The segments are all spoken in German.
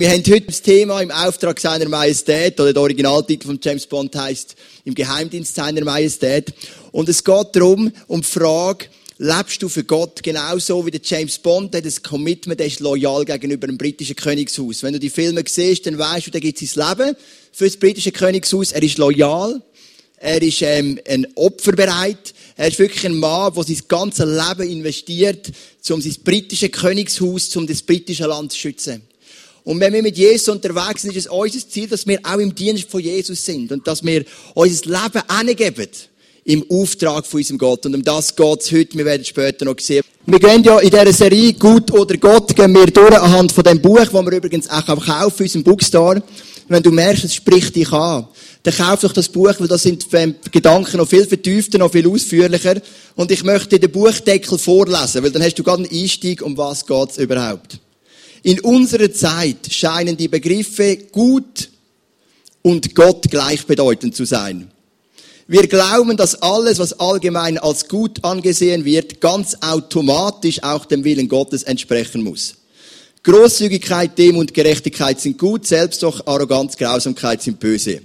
Wir haben heute das Thema im Auftrag seiner Majestät, oder der Originaltitel von James Bond heißt im Geheimdienst seiner Majestät. Und es geht darum, um die Frage, lebst du für Gott genauso wie der James Bond, der das Commitment, der ist loyal gegenüber dem britischen Königshaus. Wenn du die Filme siehst, dann weißt du, da gibt sein Leben für das britische Königshaus. Er ist loyal. Er ist ähm, ein Opfer bereit. Er ist wirklich ein Mann, der sein ganzes Leben investiert, um sein britisches Königshaus, um das britische Land zu schützen. Und wenn wir mit Jesus unterwegs sind, ist es unser Ziel, dass wir auch im Dienst von Jesus sind und dass wir unser Leben angeben im Auftrag von unserem Gott. Und um das geht es heute. Wir werden später noch sehen. Wir gehen ja in dieser Serie Gut oder Gott gehen wir durch anhand von dem Buch, das wir übrigens auch kaufen, in unserem Bookstore. Wenn du merkst, es spricht dich an, dann kauf doch das Buch, weil da sind die Gedanken noch viel vertiefter, noch viel ausführlicher. Und ich möchte den Buchdeckel vorlesen, weil dann hast du gerade einen Einstieg, um was geht es überhaupt. In unserer Zeit scheinen die Begriffe gut und Gott gleichbedeutend zu sein. Wir glauben, dass alles, was allgemein als gut angesehen wird, ganz automatisch auch dem Willen Gottes entsprechen muss. Großzügigkeit, Demut, Gerechtigkeit sind gut, selbst doch Arroganz, Grausamkeit sind böse.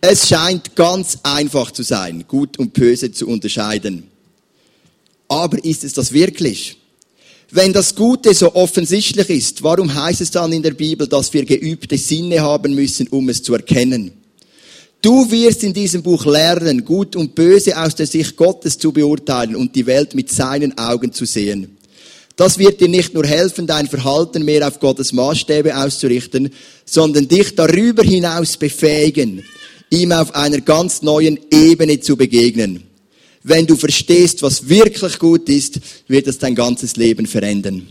Es scheint ganz einfach zu sein, gut und böse zu unterscheiden. Aber ist es das wirklich? Wenn das Gute so offensichtlich ist, warum heißt es dann in der Bibel, dass wir geübte Sinne haben müssen, um es zu erkennen? Du wirst in diesem Buch lernen, Gut und Böse aus der Sicht Gottes zu beurteilen und die Welt mit seinen Augen zu sehen. Das wird dir nicht nur helfen, dein Verhalten mehr auf Gottes Maßstäbe auszurichten, sondern dich darüber hinaus befähigen, ihm auf einer ganz neuen Ebene zu begegnen. Wenn du verstehst, was wirklich gut ist, wird das dein ganzes Leben verändern.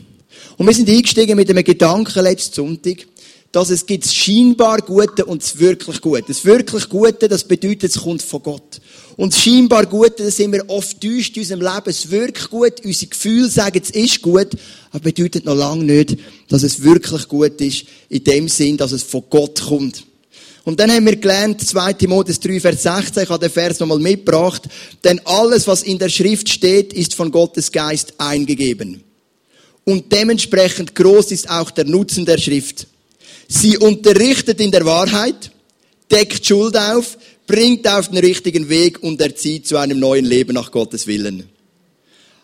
Und wir sind eingestiegen mit einem Gedanken letzten Sonntag, dass es gibt das scheinbar Gute und das wirklich Gute. Das wirklich Gute, das bedeutet, es kommt von Gott. Und das scheinbar Gute, das sind wir oft täuscht in unserem Leben. Es wirkt gut, unsere Gefühle sagen, es ist gut, aber bedeutet noch lange nicht, dass es wirklich gut ist, in dem Sinn, dass es von Gott kommt. Und dann haben wir gelernt, 2 Timotheus 3, Vers 16, ich habe den Vers nochmal mitgebracht, denn alles, was in der Schrift steht, ist von Gottes Geist eingegeben. Und dementsprechend groß ist auch der Nutzen der Schrift. Sie unterrichtet in der Wahrheit, deckt Schuld auf, bringt auf den richtigen Weg und erzieht zu einem neuen Leben nach Gottes Willen.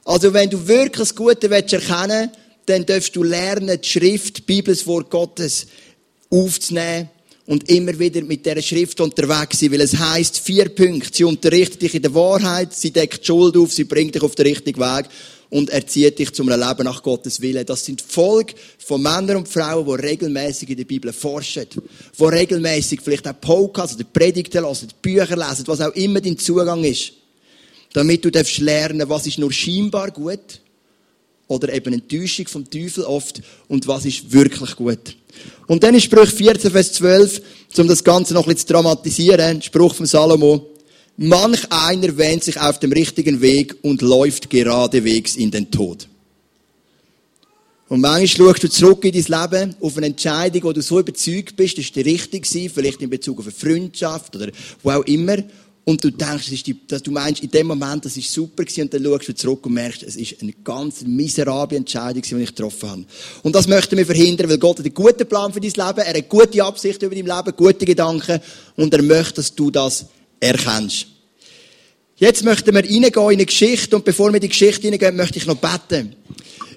Also wenn du wirklich das Gute willst erkennen, dann darfst du lernen, die Schrift, die Bibel, das Wort Gottes aufzunehmen und immer wieder mit dieser Schrift unterwegs sein, weil es heißt vier Punkte. Sie unterrichtet dich in der Wahrheit, sie deckt Schuld auf, sie bringt dich auf den richtigen Weg und erzieht dich zum Leben nach Gottes Willen. Das sind Volk von Männern und Frauen, die regelmäßig in der Bibel forschen, die regelmäßig vielleicht auch Podcasts oder Predigten lesen, Bücher lesen, was auch immer dein Zugang ist, damit du darfst lernen, was ist nur scheinbar gut oder eben Enttäuschung vom Teufel oft und was ist wirklich gut. Und dann ist Spruch 14, Vers 12, um das Ganze noch ein bisschen zu dramatisieren, Spruch von Salomo. Manch einer wähnt sich auf dem richtigen Weg und läuft geradewegs in den Tod. Und manchmal schaust du zurück in dein Leben auf eine Entscheidung, wo du so überzeugt bist, das ist die richtige vielleicht in Bezug auf eine Freundschaft oder wo auch immer. Und du denkst, dass du meinst, in dem Moment, das ist super gewesen, und dann schaust du zurück und merkst, es ist eine ganz miserable Entscheidung, die ich getroffen habe. Und das möchten wir verhindern, weil Gott hat einen guten Plan für dein Leben, er hat gute Absichten über dein Leben, gute Gedanken, und er möchte, dass du das erkennst. Jetzt möchten wir reingehen in eine Geschichte, und bevor wir in die Geschichte reingehen, möchte ich noch beten.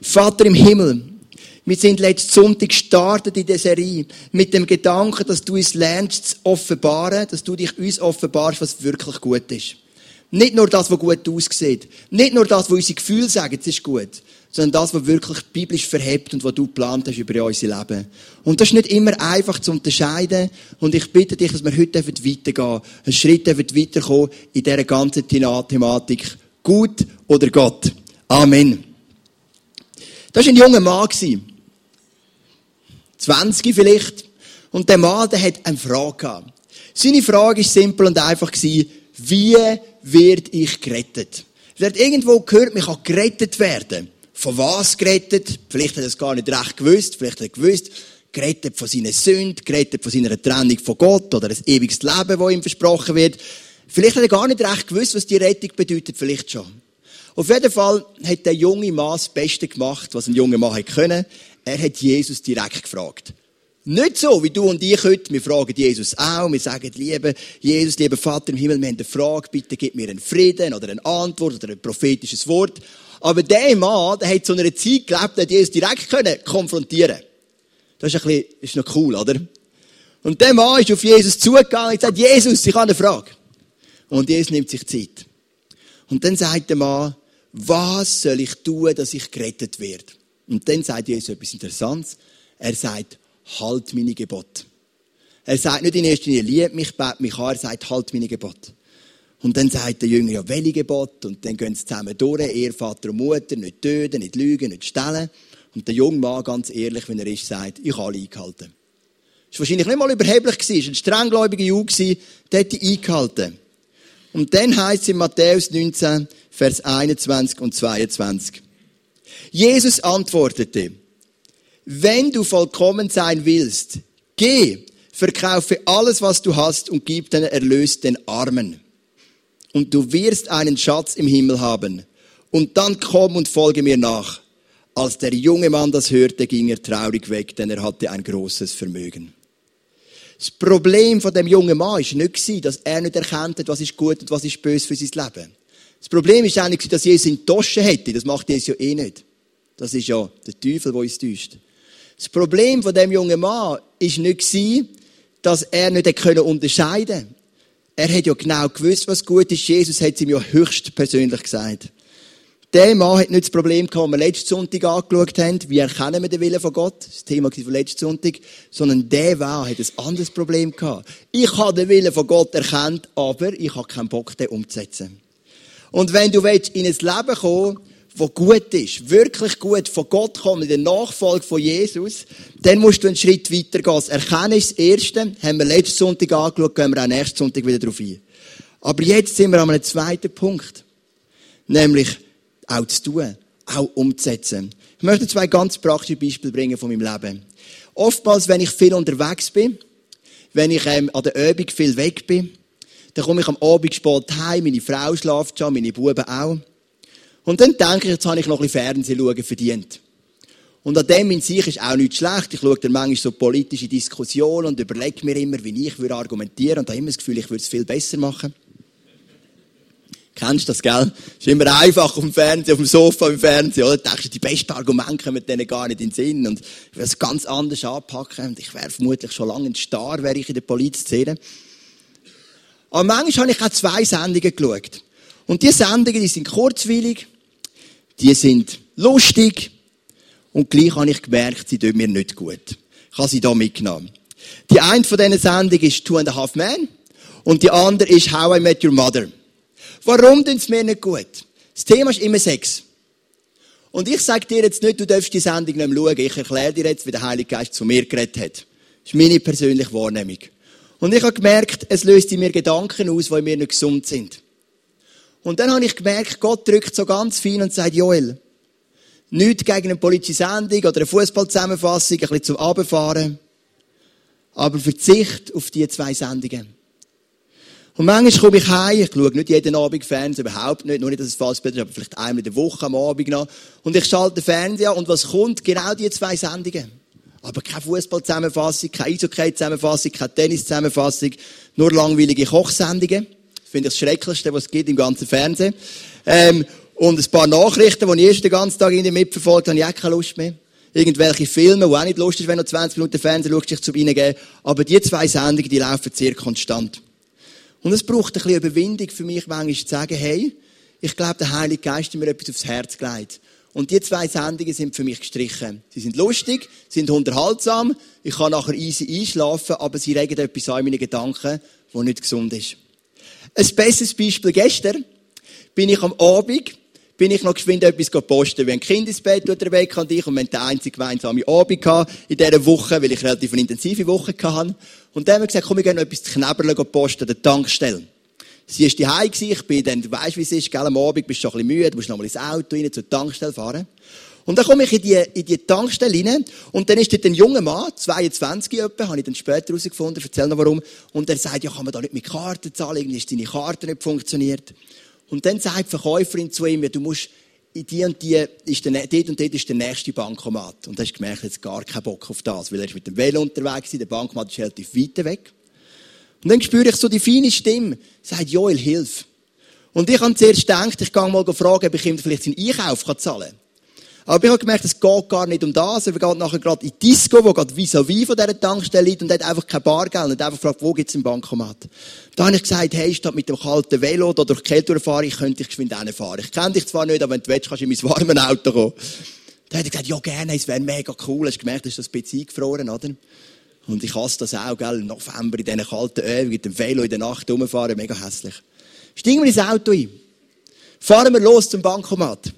Vater im Himmel, wir sind letzten Sonntag gestartet in der Serie mit dem Gedanken, dass du uns lernst zu offenbaren, dass du dich uns offenbarst, was wirklich gut ist. Nicht nur das, was gut aussieht. Nicht nur das, was unsere Gefühle sagen, es ist gut. Sondern das, was wirklich biblisch verhebt und was du geplant hast über unser Leben. Und das ist nicht immer einfach zu unterscheiden. Und ich bitte dich, dass wir heute weitergehen. Einen Schritt weiterkommen in dieser ganzen Thematik. Gut oder Gott. Amen. Das war ein junger Mann. 20 vielleicht. Und der Mann, der hat eine Frage gehabt. Seine Frage ist simpel und einfach gewesen, wie werde ich gerettet? Er hat irgendwo gehört, man kann gerettet werden. Von was gerettet? Vielleicht hat er es gar nicht recht gewusst, vielleicht hat er gewusst, gerettet von seinen Sünden, gerettet von seiner Trennung von Gott oder ein ewiges Leben, das ihm versprochen wird. Vielleicht hat er gar nicht recht gewusst, was die Rettung bedeutet, vielleicht schon. Auf jeden Fall hat der junge Mann das Beste gemacht, was ein junger Mann hätte können. Er hat Jesus direkt gefragt. Nicht so, wie du und ich heute. Wir fragen Jesus auch. Wir sagen, liebe Jesus, lieber Vater im Himmel, wir haben eine Frage. Bitte gib mir einen Frieden oder eine Antwort oder ein prophetisches Wort. Aber der Mann, der hat zu einer Zeit gelebt, der Jesus direkt können konfrontieren Das ist ein bisschen, ist noch cool, oder? Und der Mann ist auf Jesus zugegangen und sagt, Jesus, ich habe eine Frage. Und Jesus nimmt sich Zeit. Und dann sagt der Mann, was soll ich tun, dass ich gerettet werde? Und dann sagt Jesus etwas Interessantes. Er sagt, halt meine Gebote. Er sagt nicht in erster Linie, lieb mich, bet mich an, er sagt, halt meine Gebote. Und dann sagt der Jünger, ja, welche Gebot? Und dann gehen sie zusammen durch, Ehe, Vater und Mutter, nicht töten, nicht lügen, nicht stellen. Und der junge Mann, ganz ehrlich, wenn er ist, sagt, ich habe alle eingehalten. Das war wahrscheinlich nicht mal überheblich er war ein strenggläubiger Junge, der hat die eingehalten. Und dann heißt es in Matthäus 19, Vers 21 und 22. Jesus antwortete, wenn du vollkommen sein willst, geh, verkaufe alles, was du hast und gib den Erlös den Armen. Und du wirst einen Schatz im Himmel haben. Und dann komm und folge mir nach. Als der junge Mann das hörte, ging er traurig weg, denn er hatte ein großes Vermögen. Das Problem von dem jungen Mann war nicht, dass er nicht erkannt hat, was ist gut und was ist böse für sein Leben. Das Problem ist eigentlich, dass Jesus in die hätte. Das macht Jesus ja eh nicht. Das ist ja der Teufel, der uns täuscht. Das Problem von dem jungen Mann ist nicht dass er nicht unterscheiden konnte. Er hat ja genau gewusst, was gut ist. Jesus hat es ihm ja höchst persönlich gesagt. Der Mann hat nicht das Problem gehabt, das wir letzten Sonntag angeschaut haben. Wie erkennen wir den Willen von Gott? Das Thema von letzten Sonntag. Sondern der Mann hat ein anderes Problem gehabt. Ich habe den Willen von Gott erkannt, aber ich habe keinen Bock, den umzusetzen. Und wenn du in ein Leben kommen wo gut ist, wirklich gut von Gott kommen, in der Nachfolge von Jesus, dann musst du einen Schritt weiter gehen. Das Erkennen ist das Erste, haben wir letzten Sonntag angeschaut, gehen wir auch nächsten Sonntag wieder darauf ein. Aber jetzt sind wir an einem zweiten Punkt. Nämlich auch zu tun, auch umzusetzen. Ich möchte zwei ganz praktische Beispiele bringen von meinem Leben. Oftmals, wenn ich viel unterwegs bin, wenn ich ähm, an der Übung viel weg bin, dann komme ich am Abend spät heim, meine Frau schlaft schon, meine Buben auch. Und dann denke ich, jetzt habe ich noch ein bisschen Fernsehen schauen verdient. Und an dem in sich ist auch nicht schlecht. Ich schaue dann manchmal so politische Diskussionen und überlege mir immer, wie ich würde argumentieren und habe immer das Gefühl, ich würde es viel besser machen. Kennst du das, gell? ist immer einfach auf dem Fernsehen, auf dem Sofa im Fernsehen, oder? Denkst du, die besten Argumente kommen denen gar nicht in den Sinn und ich will es ganz anders anpacken und ich wäre vermutlich schon lange ein Star, wäre ich in der Polizszene. Aber manchmal habe ich auch zwei Sendungen geschaut. Und diese Sendungen, die sind kurzweilig, die sind lustig und gleich habe ich gemerkt, sie tun mir nicht gut. Ich habe sie da mitgenommen. Die eine von diesen Sendungen ist Two and a Half Men und die andere ist How I Met Your Mother. Warum tun sie mir nicht gut? Das Thema ist immer Sex. Und ich sage dir jetzt nicht, du darfst die Sendung nicht mehr schauen. Ich erkläre dir jetzt, wie der Heilige Geist zu mir geredet hat. Das ist meine persönliche Wahrnehmung. Und ich habe gemerkt, es löst in mir Gedanken aus, in mir nicht gesund sind. Und dann habe ich gemerkt, Gott drückt so ganz fein und sagt, Joel, nicht gegen eine politische Sendung oder eine Fußballzusammenfassung, ein bisschen zum Abfahren, aber Verzicht auf die zwei Sendungen. Und manchmal komme ich heim, ich schaue nicht jeden Abend Fernsehen, überhaupt nicht, nur nicht, dass es falsch ist, aber vielleicht einmal in der Woche am Abend noch. Und ich schalte den Fernseher und was kommt? Genau die zwei Sendungen. Aber keine Fußballzusammenfassung, keine Eishockey-Zusammenfassung, keine Tennis-Zusammenfassung, nur langweilige Kochsendungen finde ich das Schrecklichste, was es gibt im ganzen Fernsehen. Ähm, und ein paar Nachrichten, die ich erst den ganzen Tag in mitverfolgt habe, habe ich auch keine Lust mehr. Irgendwelche Filme, wo auch nicht lustig ist, wenn du 20 Minuten Fernsehen schaust, sich zu reingeben. Aber die zwei Sendungen, die laufen sehr konstant. Und es braucht ein bisschen Überwindung für mich, manchmal zu sagen, hey, ich glaube, der Heilige Geist hat mir etwas aufs Herz gelegt. Und die zwei Sendungen sind für mich gestrichen. Sie sind lustig, sind unterhaltsam, ich kann nachher easy einschlafen, aber sie regen etwas an in meinen Gedanken, was nicht gesund ist. Ein besseres Beispiel gestern bin ich am Abend, bin ich noch geschwind etwas posten. Haben ein Kind ins Bett unterwegs und ich und wir haben den einzigen gemeinsamen Abend gehabt in dieser Woche, weil ich relativ eine intensive Woche hatte. Und dann haben wir gesagt, komm, wir gehen noch etwas zu Knäberle posten, der Tankstelle. Sie ist daheim ich bin dann, du weißt, wie es ist, gell, am Abend bist du schon ein bisschen müde, musst noch mal ins Auto rein, zur Tankstelle fahren. Und dann komme ich in die, in die Tankstelle rein und dann ist dort ein junger Mann, 22 etwa, habe ich dann später herausgefunden, erzähl noch warum. Und er sagt, ja, kann man da nicht mit Karten zahlen, irgendwie ist deine Karte nicht funktioniert. Und dann sagt die Verkäuferin zu ihm, ja, du musst in die und die ist der, dort und dort ist der nächste Bankomat. Und da hast du gemerkt, jetzt gar keinen Bock auf das, weil er ist mit dem Velo unterwegs der Bankomat ist relativ weit weg. Und dann spüre ich so die feine Stimme, sagt, Joel, hilf. Und ich habe zuerst gedacht, ich gehe mal fragen, ob ich ihm vielleicht seinen Einkauf zahlen kann. Aber ich habe gemerkt, es geht gar nicht um das. Er geht nachher gerade in die Disco, wo gerade vis-à-vis von dieser Tankstelle liegt und hat einfach kein Bargeld und hat einfach gefragt, wo gibt es einen Bankomat? Da habe ich gesagt, hey, statt mit dem kalten Velo da durch die Kälte fahren, ich könnte ich geschwind fahren. Ich kenne dich zwar nicht, aber wenn du willst, kannst du in mein warmes Auto kommen. Da hat er gesagt, ja gerne, es wäre mega cool. Hast du gemerkt, ist das ein bisschen eingefroren, oder? Und ich hasse das auch, gell, im November in diesen kalten Öl, mit dem Velo in der Nacht rumfahren, mega hässlich. Steigen wir ins Auto ein. Fahren wir los zum Bankomat.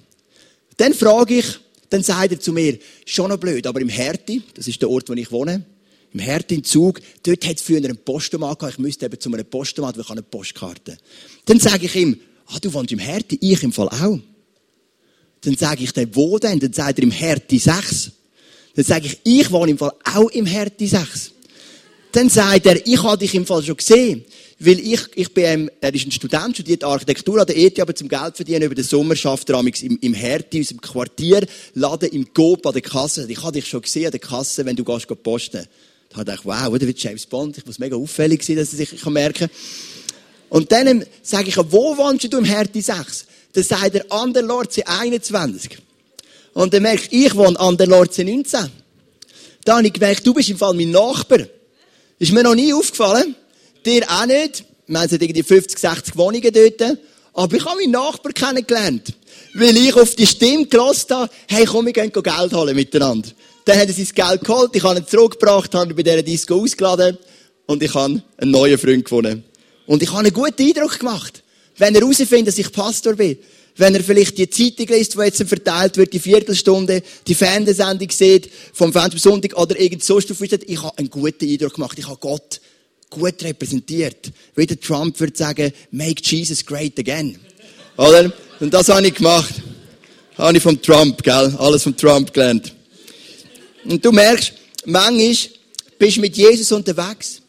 Dann frage ich, dann sagt er zu mir, schon noch blöd, aber im Herti, das ist der Ort, wo ich wohne, im Herti in Zug, dort hat es früher einen Postomat gehabt, ich müsste eben zu einem Postomat, weil ich habe eine Postkarte. Dann sage ich ihm, ah, du wohnst im Herti, ich im Fall auch. Dann sage ich dem, wo denn? Dann sagt er im Herti 6. Dann sage ich, ich wohne im Fall auch im Herti 6. Dann sagt er, ich habe dich im Fall schon gesehen. Weil ich, ich bin, ähm, er ist ein Student, studiert Architektur an der ETH, aber zum Geld verdienen über den Sommer schafft er im, im Herti, unserem Quartier, Laden im Coop an der Kasse. Ich habe dich schon gesehen an der Kasse, wenn du gehst, gehst posten. Da habe ich gedacht, wow, wie James Bond. Ich muss mega auffällig sein, dass er sich kann merken Und dann ähm, sage ich, wo wohnst du im Herti 6? Dann sagt er, an der Lorze 21. Und dann merke ich, ich wohne an der Lorze 19. Da habe ich gemerkt, du bist im Fall mein Nachbar. Ist mir noch nie aufgefallen. Dir auch nicht. Wir haben irgendwie 50, 60 Wohnungen dort. Aber ich habe meinen Nachbar kennengelernt. Weil ich auf die Stimme gelassen habe, hey, komm, wir gehen Geld holen miteinander. Dann hat er sein Geld geholt, ich habe ihn zurückgebracht, habe ihn bei dieser Disco ausgeladen und ich habe einen neuen Freund gewonnen. Und ich habe einen guten Eindruck gemacht. Wenn er herausfindet, dass ich Pastor bin, wenn er vielleicht die Zeitung liest, die jetzt verteilt wird, die Viertelstunde, die Fernsehsendung sieht, vom Fernsehen oder irgend so ich habe einen guten Eindruck gemacht. Ich habe Gott gut repräsentiert. Wie der Trump würde sagen, make Jesus great again. Oder? Und das habe ich gemacht. Habe ich vom Trump, gell? Alles vom Trump gelernt. Und du merkst, manchmal bist du mit Jesus unterwegs.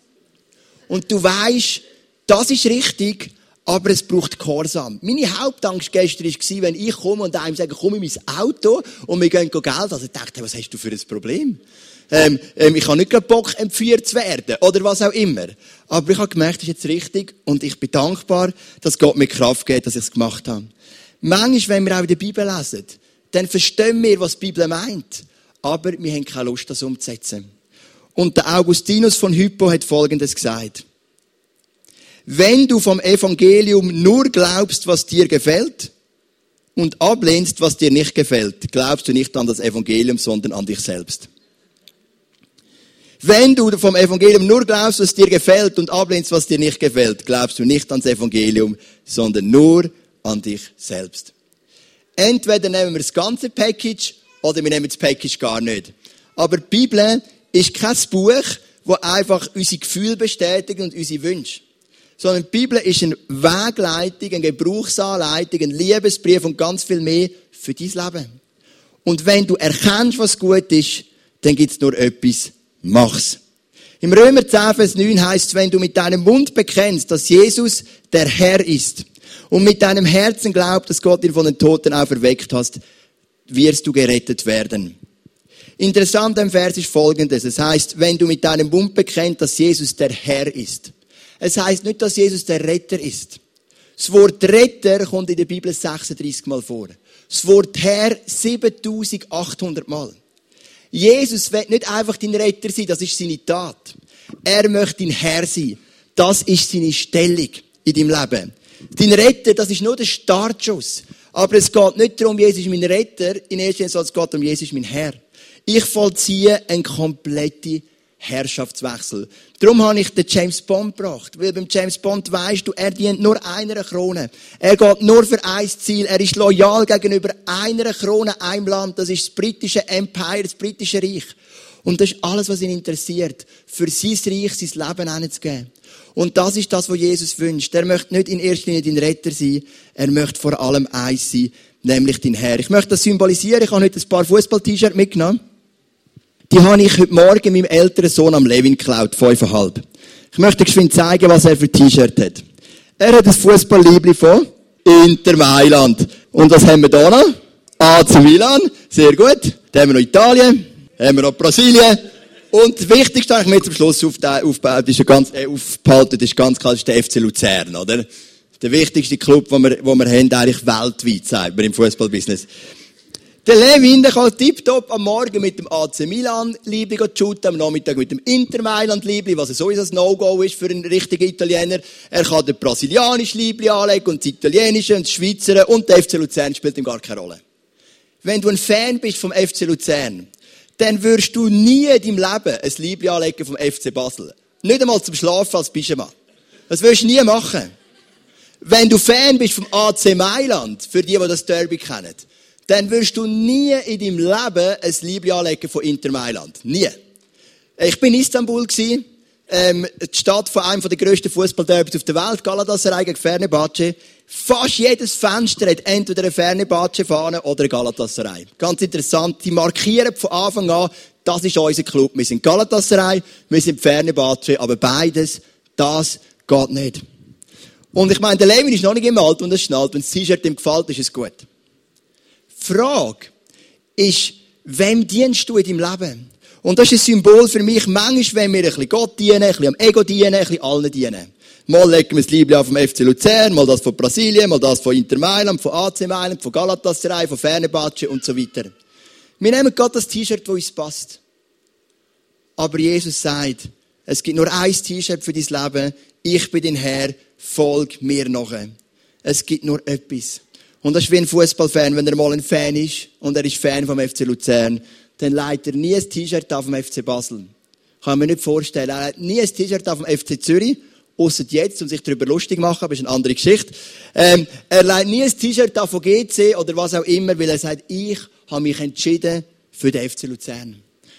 Und du weißt, das ist richtig, aber es braucht Gehorsam. Meine Hauptangst gestern war, wenn ich komme und einem sage, komm in mein Auto und wir gehen Geld. Also ich dachte, was hast du für ein Problem? Ähm, ähm, ich habe nicht gerade Bock, empfiehlt zu werden. Oder was auch immer. Aber ich habe gemerkt, das ist jetzt richtig. Und ich bin dankbar, dass Gott mir Kraft gibt, dass ich es gemacht habe. Manchmal, wenn wir auch in der Bibel lesen, dann verstehen wir, was die Bibel meint. Aber wir haben keine Lust, das umzusetzen. Und der Augustinus von Hippo hat Folgendes gesagt. Wenn du vom Evangelium nur glaubst, was dir gefällt, und ablehnst, was dir nicht gefällt, glaubst du nicht an das Evangelium, sondern an dich selbst. Wenn du vom Evangelium nur glaubst, was dir gefällt und ablehnst, was dir nicht gefällt, glaubst du nicht ans Evangelium, sondern nur an dich selbst. Entweder nehmen wir das ganze Package oder wir nehmen das Package gar nicht. Aber die Bibel ist kein Buch, wo einfach unsere Gefühle bestätigt und unsere Wünsche. Sondern die Bibel ist eine Wegleitung, eine Gebrauchsanleitung, ein Liebesbrief und ganz viel mehr für dein Leben. Und wenn du erkennst, was gut ist, dann gibt es nur etwas, mach's. Im Römer 10, Vers 9 heißt, wenn du mit deinem Mund bekennst, dass Jesus der Herr ist und mit deinem Herzen glaubst, dass Gott ihn von den Toten auferweckt hast, wirst du gerettet werden. Interessant am Vers ist folgendes. Es heißt, wenn du mit deinem Mund bekennst, dass Jesus der Herr ist. Es heißt nicht, dass Jesus der Retter ist. Das Wort Retter kommt in der Bibel 36 Mal vor. Das Wort Herr 7800 Mal. Jesus will nicht einfach dein Retter sein, das ist seine Tat. Er möchte dein Herr sein. Das ist seine Stellung in deinem Leben. Dein Retter, das ist nur der Startschuss. Aber es geht nicht darum, Jesus ist mein Retter, in erster Linie, sondern es geht um Jesus ist mein Herr. Ich vollziehe eine komplette Herrschaftswechsel. Darum habe ich den James Bond gebracht. Weil beim James Bond weisst du, er dient nur einer Krone. Er geht nur für ein Ziel. Er ist loyal gegenüber einer Krone, einem Land. Das ist das britische Empire, das britische Reich. Und das ist alles, was ihn interessiert. Für sein Reich sein Leben hinzugeben. Und das ist das, was Jesus wünscht. Er möchte nicht in erster Linie dein Retter sein. Er möchte vor allem eins sein, nämlich dein Herr. Ich möchte das symbolisieren. Ich habe heute ein paar Fußball-T-Shirts mitgenommen. Die habe ich heute Morgen meinem älteren Sohn am Levin geklaut, fünfeinhalb. Ich möchte geschwind zeigen, was er für T-Shirt hat. Er hat ein Fußballliebli von Inter Mailand. Und was haben wir da noch? AC Milan, sehr gut. Dann haben wir noch Italien, haben wir noch Brasilien. Und das Wichtigste habe ich mir zum Schluss aufgebaut, ist ganz, äh, aufgehalten, ist ganz klar, ist der FC Luzern, oder? Der wichtigste Club, den wir, den wir haben, eigentlich weltweit, sagt man im Fußballbusiness. Der Levin, der kann tiptop am Morgen mit dem AC Milan Liebling shooten, am Nachmittag mit dem Inter Mailand Liebling, was sowieso ein No-Go ist für einen richtigen Italiener. Er kann den brasilianischen Liebling anlegen und das italienische und das Schweizer und der FC Luzern spielt ihm gar keine Rolle. Wenn du ein Fan bist vom FC Luzern, dann wirst du nie in deinem Leben ein Liebling anlegen vom FC Basel. Nicht einmal zum Schlafen als Pyjama. Das wirst du nie machen. Wenn du Fan bist vom AC Mailand, für die, die das Derby kennen, dann wirst du nie in deinem Leben ein Liebling anlegen von Inter Mailand. Nie. Ich bin in Istanbul gewesen, ähm, die Stadt von einem der grössten Fußballderbys auf der Welt, Galatasaray gegen Fenerbahce. Fast jedes Fenster hat entweder eine Fenerbahce-Fahne oder eine Galatasaray. Ganz interessant. Die markieren von Anfang an, das ist unser Club. Wir sind Galatasaray, wir sind Fenerbahce, aber beides, das geht nicht. Und ich meine, der Levin ist noch nicht im Alter und es schnallt. Wenn das T-Shirt ihm gefällt, ist es gut. Frage ist, wem dienst du in deinem Leben? Und das ist ein Symbol für mich. Manchmal, wenn wir ein bisschen Gott dienen, ein bisschen am Ego dienen, ein bisschen allen dienen. Mal legen wir das Liebling auf dem FC Luzern, mal das von Brasilien, mal das von Inter Mailand, von AC Mailand, von Galatasaray, von Fenerbahce und so weiter. Wir nehmen gerade das T-Shirt, das uns passt. Aber Jesus sagt, es gibt nur ein T-Shirt für dein Leben. Ich bin dein Herr, folg mir nachher. Es gibt nur etwas. Und das ist wie ein Fußballfan, wenn er mal ein Fan ist und er ist Fan vom FC Luzern, dann leitet er nie ein T-Shirt auf dem FC Basel. Kann man nicht vorstellen. Er hat nie ein T-Shirt auf dem FC Zürich, außer jetzt, um sich darüber lustig machen, aber ist eine andere Geschichte. Ähm, er leitet nie ein T-Shirt auf von GC oder was auch immer, weil er sagt, ich habe mich entschieden für den FC Luzern.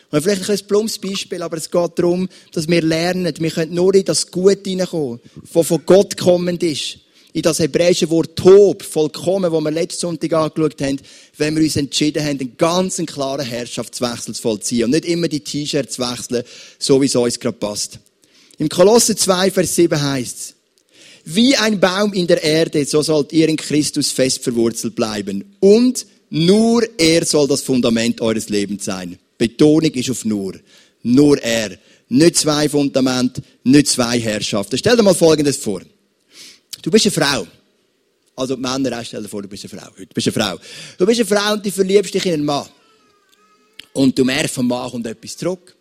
Und vielleicht ein plumps Beispiel, aber es geht darum, dass wir lernen, wir können nur in das Gute hineinkommen, was von Gott kommend ist in das hebräische Wort Tob, vollkommen, wo wir letzten Sonntag angeschaut haben, wenn wir uns entschieden haben, einen ganz klaren Herrschaftswechsel zu vollziehen und nicht immer die T-Shirts wechseln, so wie es uns gerade passt. Im Kolosse 2, Vers 7 heißt es, wie ein Baum in der Erde, so sollt ihr in Christus fest verwurzelt bleiben. Und nur er soll das Fundament eures Lebens sein. Betonung ist auf nur. Nur er. Nicht zwei Fundamente, nicht zwei Herrschaften. Stell dir mal Folgendes vor. Du bist eine Frau. Also die Männer, stell dir vor, du bist eine Frau. Du bist eine Frau. Du bist eine Frau und du verliebst dich in einen Mann. Und du merkst, vom Mann kommt etwas zurück.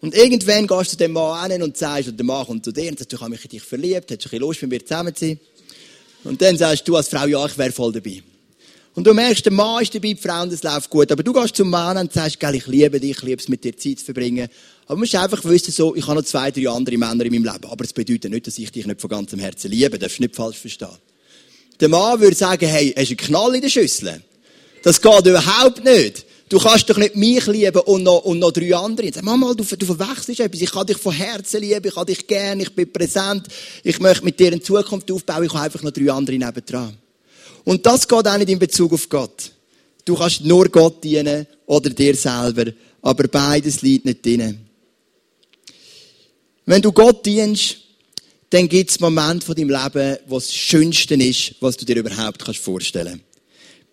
Und irgendwann gehst du dem Mann hin und sagst, und der Mann kommt zu dir und sagt, du hast mich in dich verliebt, hättest du ein Lust, mit mir zusammen zu sein. Und dann sagst du als Frau, ja, ich wäre voll dabei. Und du merkst, der Mann ist dabei, die Frau, und es läuft gut. Aber du gehst zum Mann und sagst, ich liebe dich, ich liebe es, mit dir Zeit zu verbringen. Aber du musst einfach wissen, so, ich habe noch zwei, drei andere Männer in meinem Leben. Aber es bedeutet nicht, dass ich dich nicht von ganzem Herzen liebe. Das darfst du nicht falsch verstehen. Der Mann würde sagen, hey, hast du einen Knall in der Schüssel? Das geht überhaupt nicht. Du kannst doch nicht mich lieben und noch, und noch drei andere. Sag, Mama, du, du verwechselst etwas. Ich kann dich von Herzen lieben, ich kann dich gern, ich bin präsent, ich möchte mit dir eine Zukunft aufbauen, ich habe einfach noch drei andere nebendran. Und das geht auch nicht in Bezug auf Gott. Du kannst nur Gott dienen oder dir selber, aber beides liegt nicht drin. Wenn du Gott dienst, dann gibt es Momente von deinem Leben, wo das Schönste ist, was du dir überhaupt kannst vorstellen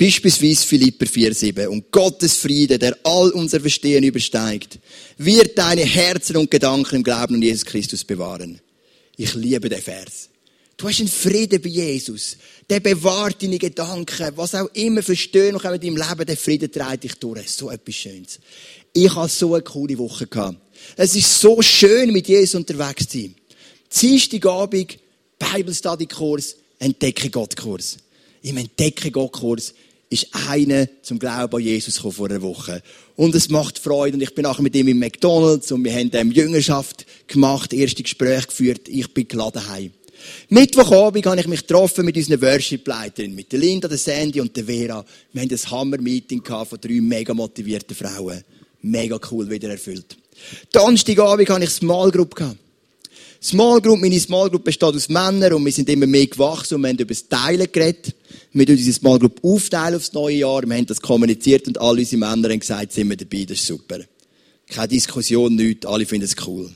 Beispielsweise Philipper 4,7. Und Gottes Friede, der all unser Verstehen übersteigt, wird deine Herzen und Gedanken im Glauben an Jesus Christus bewahren. Ich liebe den Vers. Du hast einen Frieden bei Jesus. Der bewahrt deine Gedanken. Was auch immer für Störungen in deinem Leben, der Frieden treibt dich durch. So etwas Schönes. Ich hatte so eine coole Woche. Gehabt. Es ist so schön, mit Jesus unterwegs zu sein. Dienstagabend, Bible Study Kurs, Entdecke Gott Kurs. Im Entdecke Gott Kurs ist einer zum Glauben an Jesus gekommen vor einer Woche. Und es macht Freude. Und ich bin nachher mit ihm im McDonalds und wir haben dem Jüngerschaft gemacht, erste Gespräche geführt. Ich bin geladen heim. Mittwochabend habe ich mich getroffen mit unseren Worship-Leiterin, mit der Linda, der Sandy und der Vera. Wir haben ein Hammer-Meeting von drei mega motivierten Frauen. Mega cool wieder erfüllt. Donnerstagabend hatte ich Small Group. Small Group, meine Small Group besteht aus Männern und wir sind immer mehr gewachsen und wir haben über das Teilen geredet. Wir teilen unsere Small Group aufteilen aufs neue Jahr. Wir haben das kommuniziert und alle unsere Männer haben gesagt, sind wir dabei, das ist super. Keine Diskussion, nichts, alle finden es cool.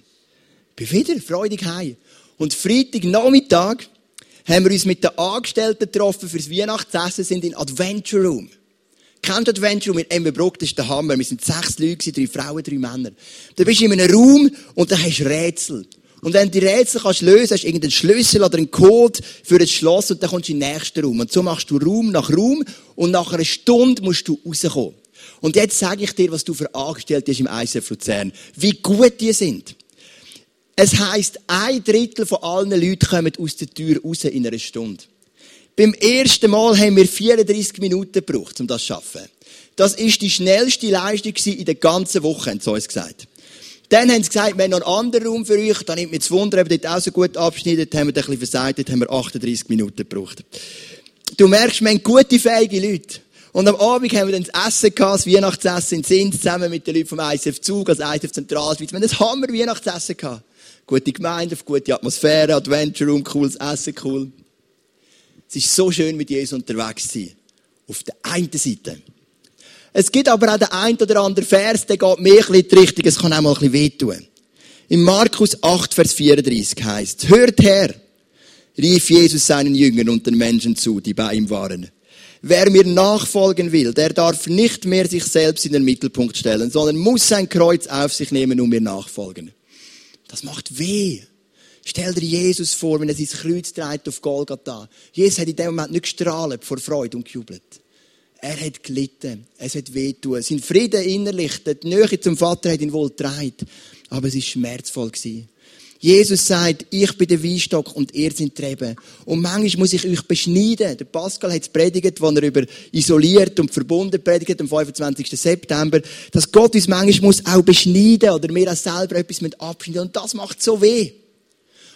Ich bin wieder freudig heim. Und Freitagnachmittag haben wir uns mit den Angestellten getroffen fürs Weihnachtsessen, sind in Adventure Room. Kennt Adventure Room in Emmenbruck? Das ist der Hammer. Wir sind sechs Leute, drei Frauen, drei Männer. Da bist du in einem Raum und da hast du Rätsel. Und wenn du die Rätsel kannst lösen, hast du irgendeinen Schlüssel oder einen Code für ein Schloss und dann kommst du in den nächsten Raum. Und so machst du Raum nach Raum und nach einer Stunde musst du rauskommen. Und jetzt sage ich dir, was du für Angestellte hast im ICF Luzern. Wie gut die sind. Es heisst, ein Drittel von allen Leuten kommen aus der Tür raus in einer Stunde. Beim ersten Mal haben wir 34 Minuten gebraucht, um das zu schaffen. Das ist die schnellste Leistung in der ganzen Woche, haben sie uns gesagt. Dann haben sie gesagt, wir haben noch einen anderen Raum für euch. Dann nimmt mir das Wunder, ob dort auch so gut abschneidet. Haben wir ein bisschen versagt. Dort haben wir 38 Minuten gebraucht. Du merkst, wir haben gute, fähige Leute. Und am Abend haben wir dann das Essen gehabt, das Weihnachtsessen in Sins, zusammen mit den Leuten vom ICF Zug, also ICF Zentralschweiz. Wir haben ein Hammer Weihnachtsessen gehabt. Gute Gemeinde, gute Atmosphäre, Adventure Room, cooles Essen, cool. Es ist so schön, mit Jesus unterwegs zu sein. Auf der einen Seite. Es gibt aber auch den einen oder anderen Vers, der geht mehr in die Richtung, es kann auch mal ein bisschen wehtun. In Markus 8, Vers 34 heißt, hört her, rief Jesus seinen Jüngern und den Menschen zu, die bei ihm waren. Wer mir nachfolgen will, der darf nicht mehr sich selbst in den Mittelpunkt stellen, sondern muss sein Kreuz auf sich nehmen und mir nachfolgen. Das macht weh. Stell dir Jesus vor, wenn er sein Kreuz trägt auf Golgatha. Jesus hat in dem Moment nicht gestrahlt vor Freude und gejubelt. Er hat gelitten. Es hat wehtun. Sein Frieden innerlich, die Nähe zum Vater hat ihn wohl getragen. Aber es war schmerzvoll. Jesus sagt, ich bin der Weinstock und ihr sind die Reben. Und manchmal muss ich euch beschneiden. Der Pascal hat es predigt, wo er über isoliert und verbunden predigt am 25. September, dass Gott uns manchmal auch beschneiden oder wir auch selber etwas mit abschneiden. Und das macht so weh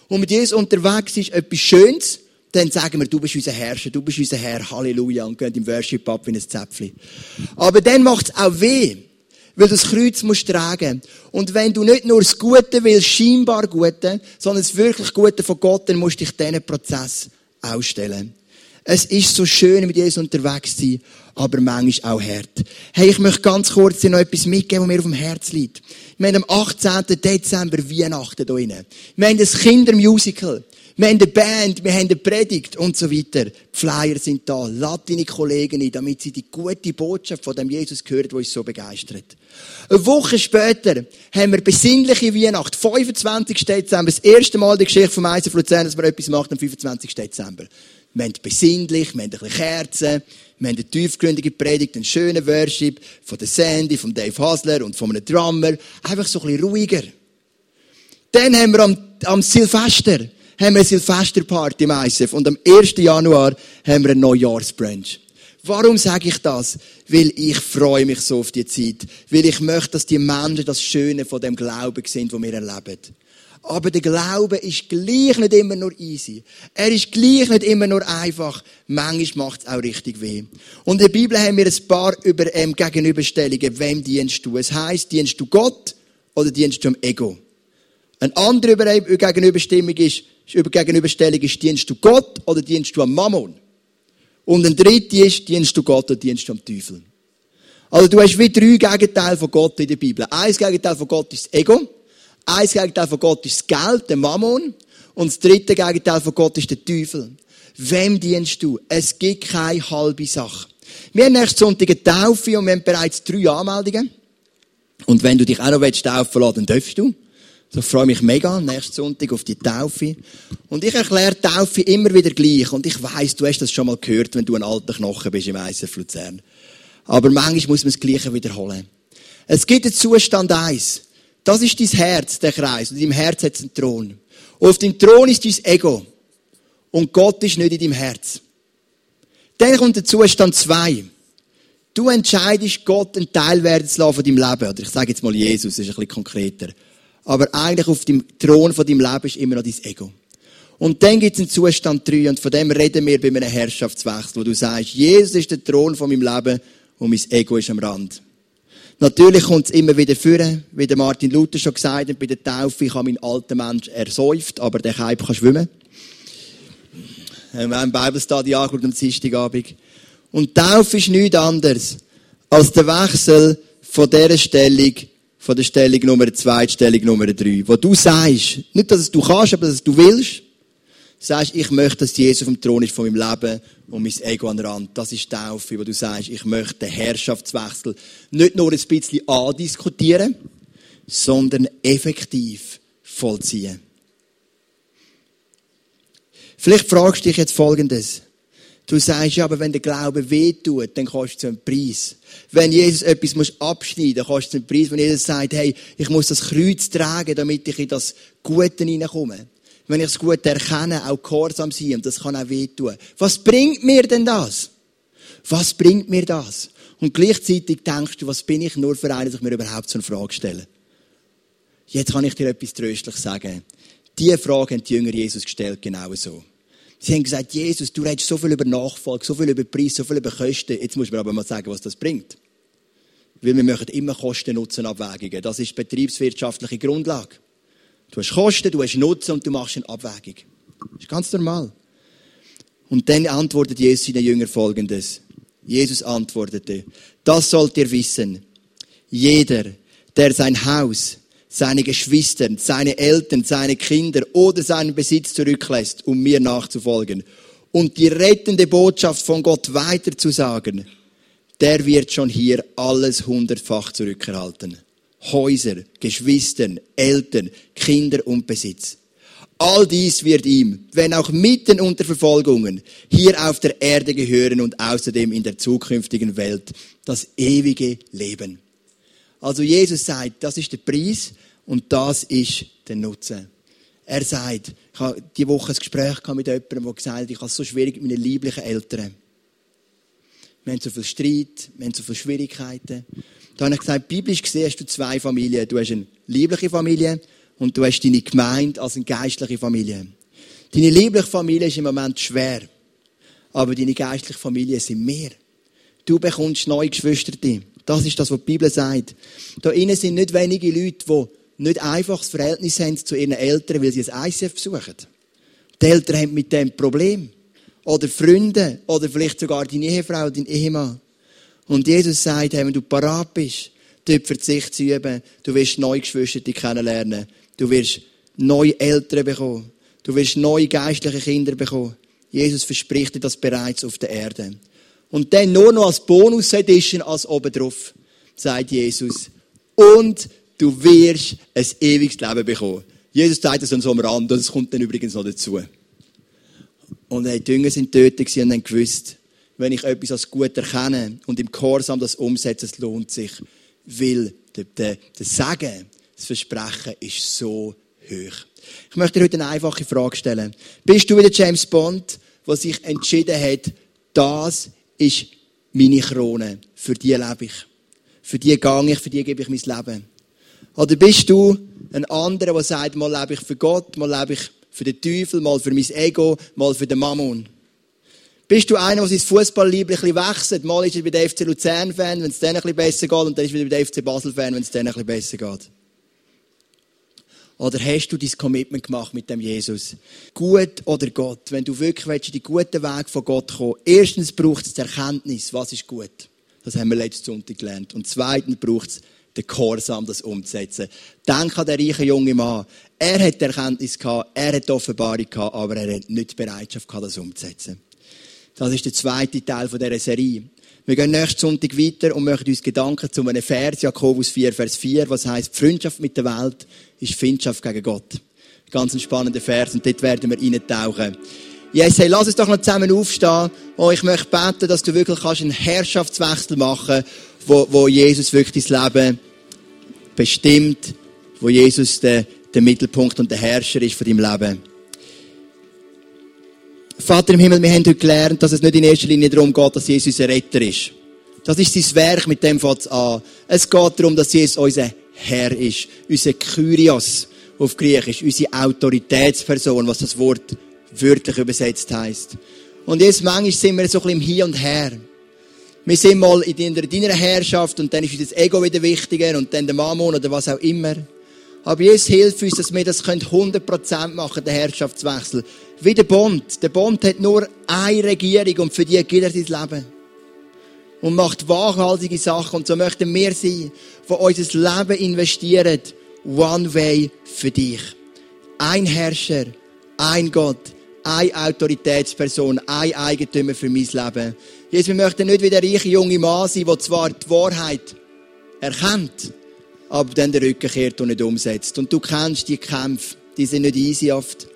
und mit Jesus unterwegs ist, etwas Schönes, dann sagen wir, du bist unser Herrscher, du bist unser Herr, Halleluja, und gehen im Worship ab wie ein Zäpfchen. Aber dann macht es auch weh, weil du das Kreuz musst tragen. Und wenn du nicht nur das Gute willst, scheinbar Gute, sondern das wirklich Gute von Gott, dann musst du dich diesen Prozess ausstellen. Es ist so schön, mit Jesus unterwegs zu sein, aber manchmal auch hart. Hey, ich möchte ganz kurz dir noch etwas mitgeben, was mir auf dem Herz liegt. Wir haben am 18. Dezember Weihnachten hier drin. Wir haben ein Kindermusical. Wir haben eine Band, wir haben eine Predigt und so weiter. Die Flyer sind da. Lad deine Kollegen ein, damit sie die gute Botschaft von dem Jesus hören, der uns so begeistert. Eine Woche später haben wir besinnliche Weihnacht. 25. Dezember. Das erste Mal die Geschichte vom Eisen Luzern, dass man etwas macht am 25. Dezember. Wir haben besinnlich, wir haben ein bisschen Kerzen, wir haben eine tiefgründige Predigt, einen schönen Worship von der Sandy, von Dave Hasler und von einem Drummer. Einfach so ein bisschen ruhiger. Dann haben wir am, am Silvester, haben wir eine Silvesterparty im ISF und am 1. Januar haben wir einen Neujahrsbrunch. Warum sage ich das? Weil ich freue mich so auf die Zeit. Weil ich möchte, dass die Menschen das Schöne von dem Glauben sind, wo wir erleben. Aber der Glaube ist gleich nicht immer nur easy. Er ist gleich nicht immer nur einfach. Manchmal macht es auch richtig weh. Und in der Bibel haben wir ein paar über, ähm, Gegenüberstellungen. Wem dienst du? Es heisst, dienst du Gott oder dienst du dem Ego? Eine andere Gegenüberstellung ist, Gegenüberstellung ist, dienst du Gott oder dienst du am Mammon? Und ein dritte ist, dienst du Gott oder dienst du am Teufel? Also du hast wie drei Gegenteile von Gott in der Bibel. Ein Gegenteil von Gott ist das Ego. Ein Gegenteil von Gott ist das Geld, der Mammon. Und das dritte Gegenteil von Gott ist der Teufel. Wem dienst du? Es gibt keine halbe Sache. Wir haben nächsten Sonntag eine Taufe und wir haben bereits drei Anmeldungen. Und wenn du dich auch noch taufen lassen dann darfst du. So freue mich mega nächsten Sonntag auf die Taufe. Und ich erkläre Taufe immer wieder gleich. Und ich weiß, du hast das schon mal gehört, wenn du ein alter Knochen bist im ISF Luzern. Aber manchmal muss man das Gleiche wiederholen. Es gibt den Zustand eins. Das ist dein Herz, der Kreis. Und in deinem Herz hat es einen Thron. Und auf dem Thron ist dein Ego. Und Gott ist nicht in deinem Herz. Dann kommt der Zustand zwei. Du entscheidest, Gott einen Teil werden zu lassen von deinem Leben. Oder ich sage jetzt mal Jesus, das ist ein bisschen konkreter. Aber eigentlich auf dem Thron von deinem Leben ist immer noch dein Ego. Und dann gibt es einen Zustand drei. Und von dem reden wir bei einem Herrschaftswechsel, wo du sagst, Jesus ist der Thron von meinem Leben und mein Ego ist am Rand. Natürlich kommt es immer wieder führen, wie der Martin Luther schon gesagt hat, bei der Taufe, ich habe meinen alten Mensch ersäuft, aber der Kaib kann schwimmen. Wir haben einen Bibelstudy angeschaut am Dienstagabend. Und Taufe ist nichts anderes als der Wechsel von dieser Stellung, von der Stellung Nummer zwei, Stellung Nummer drei. Wo du sagst, nicht, dass es du kannst, aber dass es du willst, sagst, ich möchte, dass Jesus auf dem Thron ist von meinem Leben und mein Ego an der Rand. Das ist Taufe, wo du sagst, ich möchte den Herrschaftswechsel nicht nur ein bisschen andiskutieren, sondern effektiv vollziehen. Vielleicht fragst du dich jetzt Folgendes. Du sagst ja, aber wenn der Glaube wehtut, dann kostet es einen Preis. Wenn Jesus etwas muss abschneiden muss, kostet es einen Preis. Wenn Jesus sagt, hey, ich muss das Kreuz tragen, damit ich in das Gute hineinkomme. Wenn ich das Gute erkenne, auch gehorsam sein, und das kann auch wehtun. Was bringt mir denn das? Was bringt mir das? Und gleichzeitig denkst du, was bin ich nur für einen, dass ich mir überhaupt so eine Frage stelle? Jetzt kann ich dir etwas tröstlich sagen. Diese Frage haben die Jünger Jesus gestellt, genau so. Sie haben gesagt, Jesus, du redest so viel über Nachfolge, so viel über Preis, so viel über Kosten. Jetzt muss man aber mal sagen, was das bringt. Weil wir machen immer Kosten-Nutzen-Abwägungen. Das ist betriebswirtschaftliche Grundlage. Du hast Kosten, du hast Nutzen und du machst eine Abwägung. Das ist ganz normal. Und dann antwortet Jesus seinen Jüngern folgendes. Jesus antwortete, das sollt ihr wissen. Jeder, der sein Haus, seine Geschwister, seine Eltern, seine Kinder oder seinen Besitz zurücklässt, um mir nachzufolgen und die rettende Botschaft von Gott weiterzusagen, der wird schon hier alles hundertfach zurückerhalten. Häuser, Geschwistern, Eltern, Kinder und Besitz. All dies wird ihm, wenn auch mitten unter Verfolgungen, hier auf der Erde gehören und außerdem in der zukünftigen Welt das ewige Leben. Also Jesus sagt, das ist der Preis und das ist der Nutzen. Er sagt, ich habe diese Woche ein Gespräch mit jemandem, der gesagt hat, ich habe es so schwierig mit meinen lieblichen Eltern. Wir haben so viel Streit, wir haben so viele Schwierigkeiten. Da habe ich gesagt, biblisch gesehen hast du zwei Familien. Du hast eine liebliche Familie und du hast deine Gemeinde als eine geistliche Familie. Deine liebliche Familie ist im Moment schwer. Aber deine geistliche Familie sind mehr. Du bekommst neue Geschwister. Das ist das, was die Bibel sagt. Da innen sind nicht wenige Leute, die nicht einfach das Verhältnis haben zu ihren Eltern, weil sie ein ICF besuchen. Die Eltern haben mit dem Problem. Oder Freunde. Oder vielleicht sogar deine Ehefrau, dein Ehemann. Und Jesus sagt, hey, wenn du parat bist, dort Verzicht zu üben, du wirst neue Geschwister kennenlernen. Du wirst neue Eltern bekommen. Du wirst neue geistliche Kinder bekommen. Jesus verspricht dir das bereits auf der Erde. Und dann nur noch als Bonus-Edition, als obendrauf, sagt Jesus. Und du wirst ein ewiges Leben bekommen. Jesus sagt das so einem Rand, und es kommt dann übrigens noch dazu. Und die Jünger sind tötet und haben gewusst, wenn ich etwas als gut erkenne und im Gehorsam das umsetze, es lohnt sich. Weil der, der, der das Versprechen ist so hoch. Ich möchte dir heute eine einfache Frage stellen. Bist du wieder James Bond, der sich entschieden hat, das ist meine Krone. Für die lebe ich. Für die gehe ich, für die gebe ich mein Leben. Oder bist du ein anderer, der sagt, mal lebe ich für Gott, mal lebe ich für den Teufel, mal für mein Ego, mal für den Mammon? Bist du einer, der sein Fußballliebe ein bisschen wechselt? Mal ist er bei der FC Luzern-Fan, wenn es dann ein bisschen besser geht, und dann ist er wieder bei der FC Basel-Fan, wenn es dann ein bisschen besser geht. Oder hast du dein Commitment gemacht mit dem Jesus? Gut oder Gott? Wenn du wirklich willst, in den guten Weg von Gott kommen erstens braucht es die Erkenntnis, was ist gut. Das haben wir letzten Sonntag gelernt. Und zweitens braucht es den Gehorsam, das umzusetzen. Denk an den reichen jungen Mann. Er hat die Erkenntnis gehabt, er hat die Offenbarung gehabt, aber er hat nicht die Bereitschaft gehabt, das umzusetzen. Das ist der zweite Teil dieser Serie. Wir gehen nächsten Sonntag weiter und möchten uns Gedanken zu einem Vers, Jakobus 4, Vers 4, was heißt, Freundschaft mit der Welt ist Freundschaft gegen Gott. Ganz ein spannender Vers und dort werden wir reintauchen. Jesus, hey, lass uns doch noch zusammen aufstehen. Und ich möchte beten, dass du wirklich einen Herrschaftswechsel machen kannst, wo, wo Jesus wirklich dein Leben bestimmt, wo Jesus der, der Mittelpunkt und der Herrscher ist von deinem Leben. Vater im Himmel, wir haben heute gelernt, dass es nicht in erster Linie darum geht, dass Jesus ein Retter ist. Das ist sein Werk, mit dem fängt es an. Es geht darum, dass Jesus unser Herr ist, unser Kyrios auf Griechisch, unsere Autoritätsperson, was das Wort wörtlich übersetzt heißt. Und jetzt manchmal sind wir so ein bisschen im Hier und Her. Wir sind mal in deiner Herrschaft und dann ist uns das Ego wieder wichtiger und dann der Mammon oder was auch immer. Aber Jesus hilft uns, dass wir das 100% machen, den Herrschaftswechsel. Wie der Bund. Der Bund hat nur eine Regierung und für die gilt er sein Leben. Und macht wachhaltige Sachen. Und so möchten wir sein, die unser Leben investieren. One way für dich. Ein Herrscher, ein Gott, eine Autoritätsperson, ein Eigentümer für mein Leben. Jesus, wir möchten nicht wie der reiche junge Mann sein, der zwar die Wahrheit erkennt, aber dann den Rücken kehrt und nicht umsetzt. Und du kennst die Kämpfe, die sind nicht easy oft.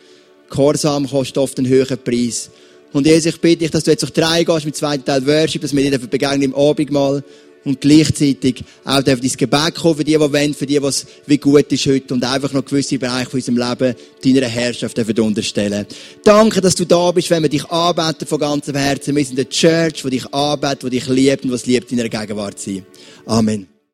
Gehorsam kostet oft einen höheren Preis. Und Jesus, ich bitte dich, dass du jetzt durch drei gehst mit dem zweiten Teil Worship, dass wir dir begegnen im Abendmahl und gleichzeitig auch dein Gebet kommen für die, die wollen, für die, was wie gut ist heute und einfach noch gewisse Bereiche von unserem Leben deiner Herrschaft unterstellen. Danke, dass du da bist, wenn wir dich anbeten von ganzem Herzen. Wir sind eine Church, die dich anbetet, die dich liebt und was liebt in deiner Gegenwart sein. Amen.